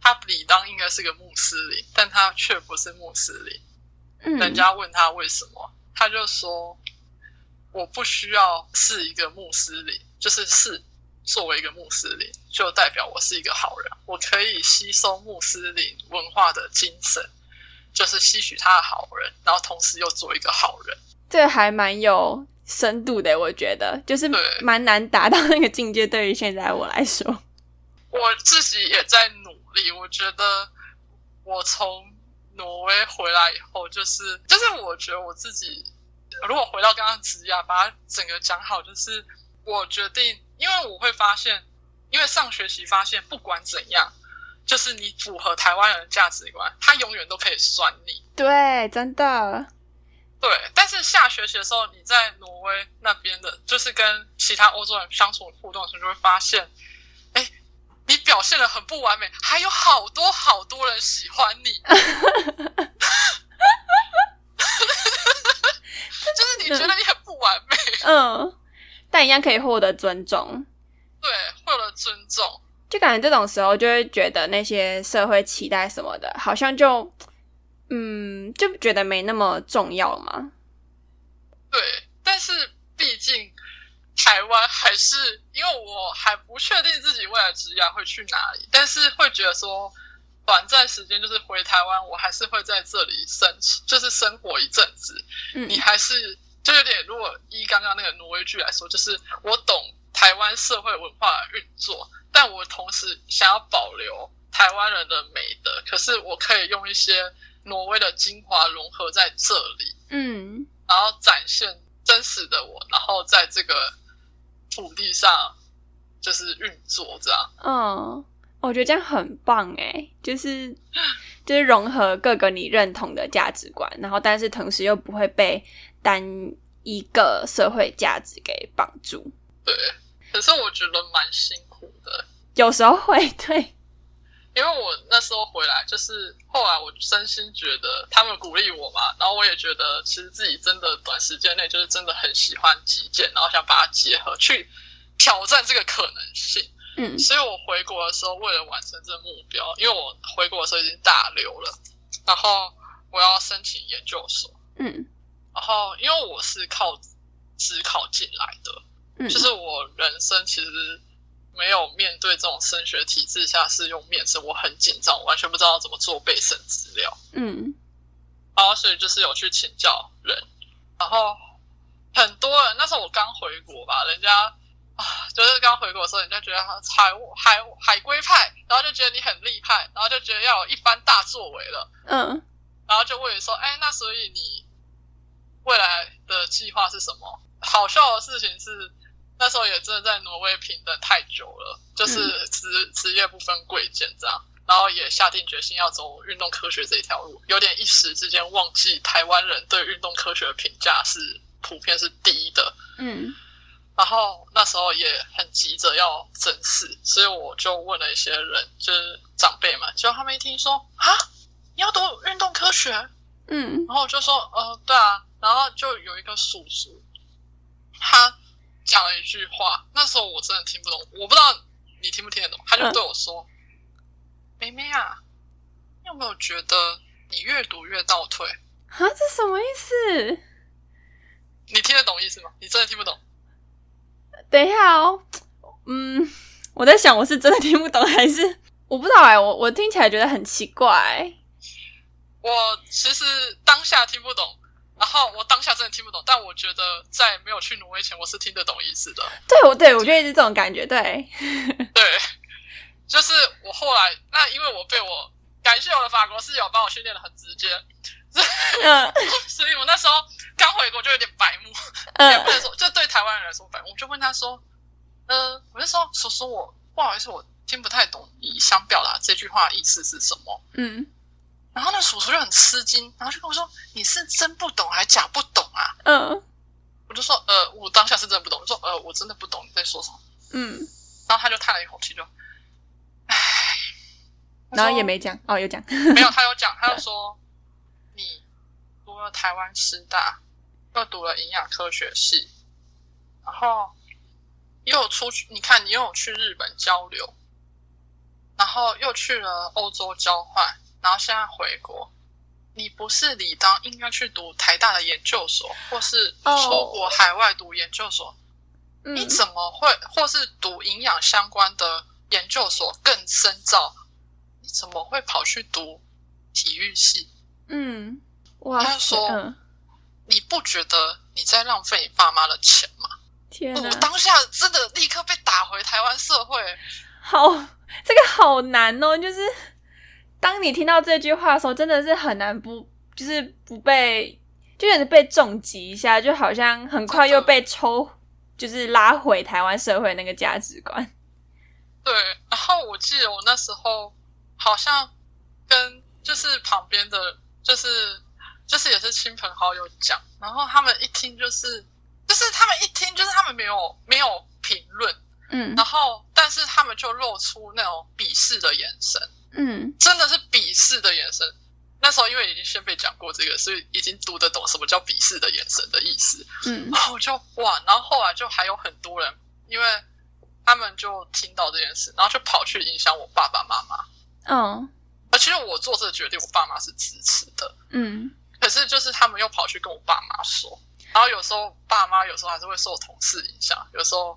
他理当应该是个穆斯林，但他却不是穆斯林。嗯，人家问他为什么，他就说：“我不需要是一个穆斯林，就是是作为一个穆斯林，就代表我是一个好人。我可以吸收穆斯林文化的精神，就是吸取他的好人，然后同时又做一个好人。”这还蛮有深度的，我觉得就是蛮难达到那个境界。对于现在我来说，我自己也在努力。我觉得我从挪威回来以后，就是就是我觉得我自己如果回到刚刚职业，把它整个讲好，就是我决定，因为我会发现，因为上学期发现，不管怎样，就是你符合台湾人的价值观，他永远都可以算你。对，真的。对，但是下学期的时候，你在挪威那边的，就是跟其他欧洲人相处互动的时候，就会发现，哎，你表现的很不完美，还有好多好多人喜欢你，就是你觉得你很不完美，嗯，但一样可以获得尊重，对，获得尊重，就感觉这种时候就会觉得那些社会期待什么的，好像就。嗯，就觉得没那么重要嘛。对，但是毕竟台湾还是，因为我还不确定自己未来职业会去哪里，但是会觉得说短暂时间就是回台湾，我还是会在这里生，就是生活一阵子。嗯，你还是就有点，如果依刚刚那个挪威剧来说，就是我懂台湾社会文化运作，但我同时想要保留台湾人的美德，可是我可以用一些。挪威的精华融合在这里，嗯，然后展现真实的我，然后在这个土地上就是运作这样。嗯，我觉得这样很棒哎，就是 就是融合各个你认同的价值观，然后但是同时又不会被单一个社会价值给绑住。对，可是我觉得蛮辛苦的，有时候会对。因为我那时候回来，就是后来我真心觉得他们鼓励我嘛，然后我也觉得其实自己真的短时间内就是真的很喜欢击剑，然后想把它结合去挑战这个可能性。嗯，所以我回国的时候，为了完成这个目标，因为我回国的时候已经大六了，然后我要申请研究所。嗯，然后因为我是靠职考进来的，嗯，就是我人生其实。没有面对这种升学体制下是用面试，我很紧张，完全不知道怎么做备审资料。嗯，然后所以就是有去请教人，然后很多人那时候我刚回国吧，人家啊就是刚回国的时候，人家觉得他海海海归派，然后就觉得你很厉害，然后就觉得要有一番大作为了，嗯，然后就问你说，哎，那所以你未来的计划是什么？好笑的事情是，那时候也真的在挪威平等太久了，就是职职业不分贵贱这样。然后也下定决心要走运动科学这一条路，有点一时之间忘记台湾人对运动科学的评价是普遍是低的。嗯，然后那时候也很急着要正式，所以我就问了一些人，就是长辈嘛，结果他们一听说啊，你要读运动科学，嗯，然后我就说呃，对啊，然后就有一个叔叔，他讲了一句话，那时候我真的听不懂，我不知道你听不听得懂，他就对我说。妹妹啊，你有没有觉得你越读越倒退？啊，这什么意思？你听得懂意思吗？你真的听不懂？等一下哦，嗯，我在想，我是真的听不懂，还是我不知道哎？我我听起来觉得很奇怪。我其实当下听不懂，然后我当下真的听不懂，但我觉得在没有去挪威前，我是听得懂意思的。对，我对我觉得是这种感觉，对，对。就是我后来那，因为我被我感谢我的法国室友帮我训练的很直接，嗯，所以我那时候刚回国就有点白目，也不能说就对台湾人来说白目，我就问他说，呃，我就说叔叔，我不好意思，我听不太懂你想表达这句话意思是什么，嗯，然后那叔叔就很吃惊，然后就跟我说，你是真不懂还是假不懂啊？嗯，我就说，呃，我当下是真的不懂，我说，呃，我真的不懂你在说什么，嗯，然后他就叹了一口气就。然后也没讲哦，有讲没有？他有讲，他就 说你读了台湾师大，又读了营养科学系，然后又出去，你看你又有去日本交流，然后又去了欧洲交换，然后现在回国，你不是理当应该去读台大的研究所，或是出国海外读研究所？你怎么会，或是读营养相关的研究所更深造？你怎么会跑去读体育系？嗯，哇，他说：“你不觉得你在浪费你爸妈的钱吗？”天我当下真的立刻被打回台湾社会。好，这个好难哦。就是当你听到这句话的时候，真的是很难不，就是不被，就有点被重击一下，就好像很快又被抽，就是拉回台湾社会那个价值观。对，然后我记得我那时候。好像跟就是旁边的，就是就是也是亲朋好友讲，然后他们一听就是就是他们一听就是他们没有没有评论，嗯，然后但是他们就露出那种鄙视的眼神，嗯，真的是鄙视的眼神。那时候因为已经先被讲过这个，所以已经读得懂什么叫鄙视的眼神的意思，嗯，然后就哇，然后后来就还有很多人，因为他们就听到这件事，然后就跑去影响我爸爸妈妈。嗯，而其实我做这个决定，我爸妈是支持的。嗯，可是就是他们又跑去跟我爸妈说，然后有时候爸妈有时候还是会受同事影响，有时候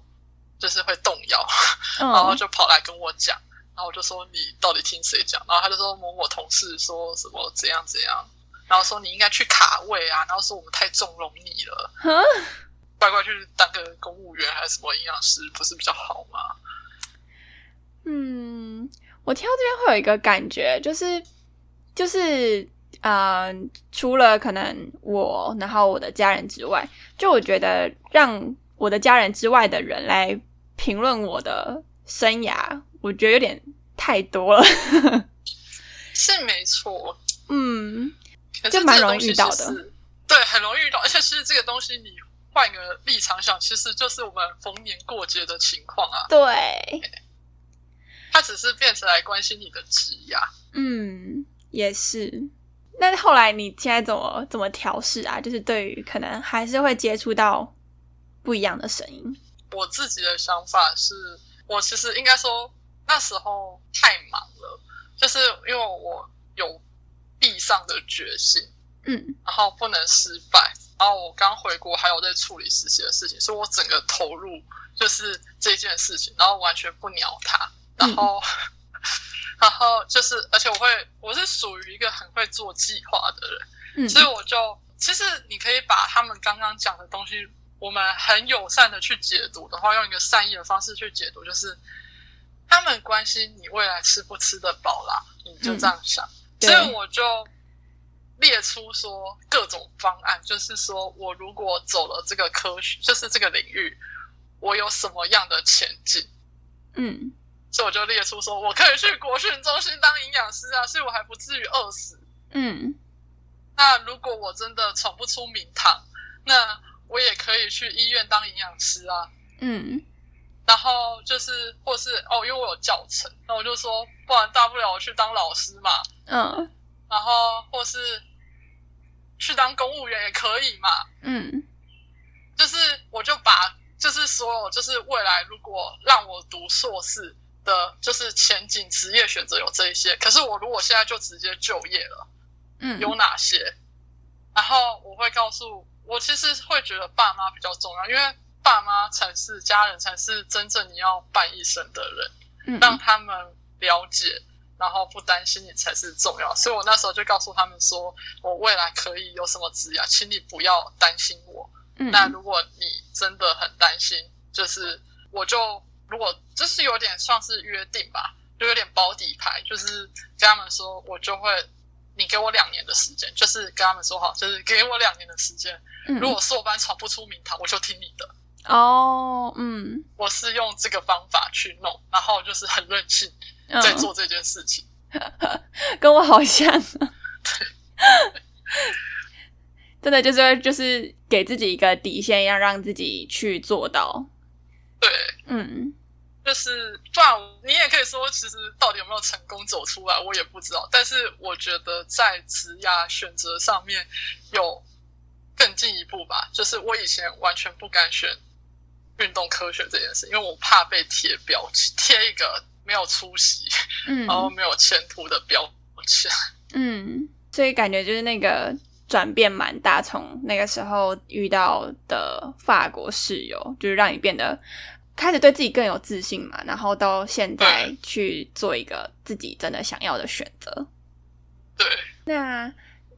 就是会动摇，然后就跑来跟我讲，然后我就说你到底听谁讲？然后他就说某某同事说什么怎样怎样，然后说你应该去卡位啊，然后说我们太纵容你了，乖乖去当个公务员还是什么营养师，不是比较好吗？嗯。我听到这边会有一个感觉，就是就是，嗯，除了可能我，然后我的家人之外，就我觉得让我的家人之外的人来评论我的生涯，我觉得有点太多了。是没错，嗯，就蛮容易遇到的，对，很容易遇到，而且其实这个东西你换个立场想，其实就是我们逢年过节的情况啊，对。他只是变成来关心你的职业，嗯，也是。那后来你现在怎么怎么调试啊？就是对于可能还是会接触到不一样的声音。我自己的想法是，我其实应该说那时候太忙了，就是因为我有必上的决心，嗯，然后不能失败。然后我刚回国，还有在处理实习的事情，所以我整个投入就是这件事情，然后完全不鸟他。然后，然后就是，而且我会，我是属于一个很会做计划的人，所以我就其实你可以把他们刚刚讲的东西，我们很友善的去解读的话，用一个善意的方式去解读，就是他们关心你未来吃不吃得饱啦，你就这样想。所以我就列出说各种方案，就是说我如果走了这个科学，就是这个领域，我有什么样的前景？嗯。所以我就列出说，我可以去国训中心当营养师啊，所以我还不至于饿死。嗯，那如果我真的闯不出名堂，那我也可以去医院当营养师啊。嗯，然后就是，或是哦，因为我有教程，那我就说，不然大不了我去当老师嘛。嗯，然后或是去当公务员也可以嘛。嗯，就是我就把，就是所有，就是未来如果让我读硕士。的就是前景职业选择有这一些，可是我如果现在就直接就业了，嗯，有哪些？然后我会告诉我，其实会觉得爸妈比较重要，因为爸妈才是家人，才是真正你要伴一生的人，嗯，让他们了解，然后不担心你才是重要。所以我那时候就告诉他们说，我未来可以有什么职业，请你不要担心我。嗯，那如果你真的很担心，就是我就。如果就是有点像是约定吧，就有点保底牌，就是跟他们说，我就会，你给我两年的时间，就是跟他们说好，就是给我两年的时间。如果硕班闯不出名堂，我就听你的。哦，嗯，我是用这个方法去弄，然后就是很任性在做这件事情，跟我好像，真的就是就是给自己一个底线，要让自己去做到。对，嗯，就是不然你也可以说，其实到底有没有成功走出来，我也不知道。但是我觉得在职业选择上面有更进一步吧。就是我以前完全不敢选运动科学这件事，因为我怕被贴标签，贴一个没有出息，嗯，然后没有前途的标签。嗯，所以感觉就是那个转变蛮大，从那个时候遇到的法国室友，就是让你变得。开始对自己更有自信嘛，然后到现在去做一个自己真的想要的选择。对，那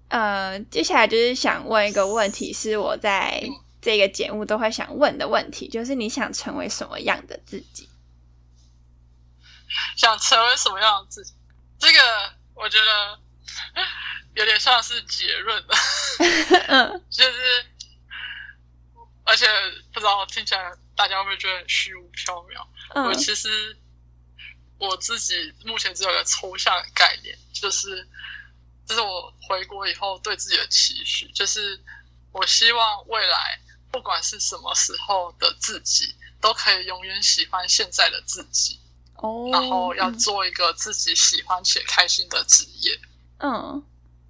呃，接下来就是想问一个问题，是我在这个节目都会想问的问题，就是你想成为什么样的自己？想成为什么样的自己？这个我觉得有点像是结论了，嗯，就是，而且不知道听起来。大家会不会觉得很虚无缥缈？我其实我自己目前只有个抽象的概念，就是这是我回国以后对自己的期许，就是我希望未来不管是什么时候的自己，都可以永远喜欢现在的自己。哦，然后要做一个自己喜欢且开心的职业。嗯，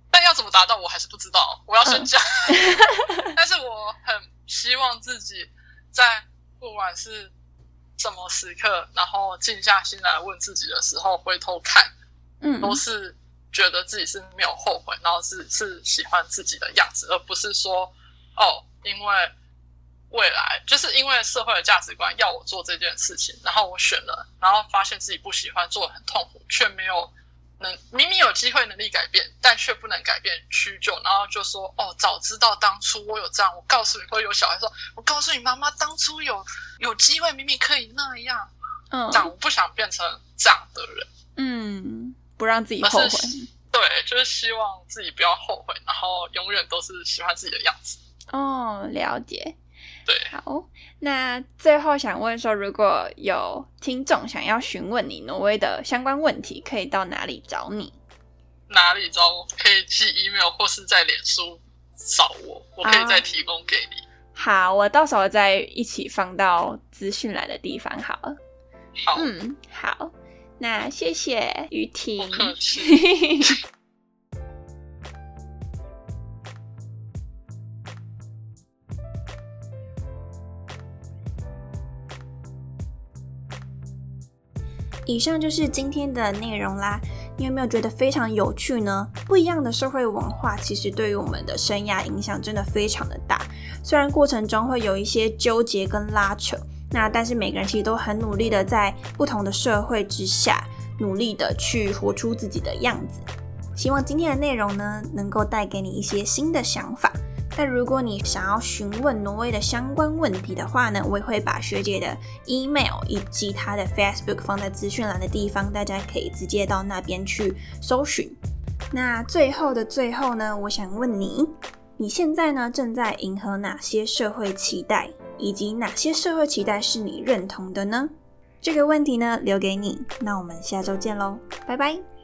但要怎么达到，我还是不知道。我要先讲，但是我很希望自己在。不管是什么时刻，然后静下心来问自己的时候，回头看，嗯，都是觉得自己是没有后悔，然后是是喜欢自己的样子，而不是说哦，因为未来就是因为社会的价值观要我做这件事情，然后我选了，然后发现自己不喜欢，做的很痛苦，却没有。能明明有机会能力改变，但却不能改变屈就，然后就说：“哦，早知道当初我有这样，我告诉你，会有小孩说，我告诉你妈妈，当初有有机会，明明可以那样。”嗯，这样我不想变成这样的人。嗯，不让自己后悔。对，就是希望自己不要后悔，然后永远都是喜欢自己的样子。哦，了解。对，好。那最后想问说，如果有听众想要询问你挪威的相关问题，可以到哪里找你？哪里找我？可以寄 email 或是在脸书找我，我可以再提供给你。好，我到时候再一起放到资讯栏的地方。好了，好，嗯，好。那谢谢雨婷。不客气。以上就是今天的内容啦，你有没有觉得非常有趣呢？不一样的社会文化其实对于我们的生涯影响真的非常的大，虽然过程中会有一些纠结跟拉扯，那但是每个人其实都很努力的在不同的社会之下，努力的去活出自己的样子。希望今天的内容呢，能够带给你一些新的想法。那如果你想要询问挪威的相关问题的话呢，我也会把学姐的 email 以及她的 Facebook 放在资讯栏的地方，大家可以直接到那边去搜寻。那最后的最后呢，我想问你，你现在呢正在迎合哪些社会期待，以及哪些社会期待是你认同的呢？这个问题呢留给你。那我们下周见喽，拜拜。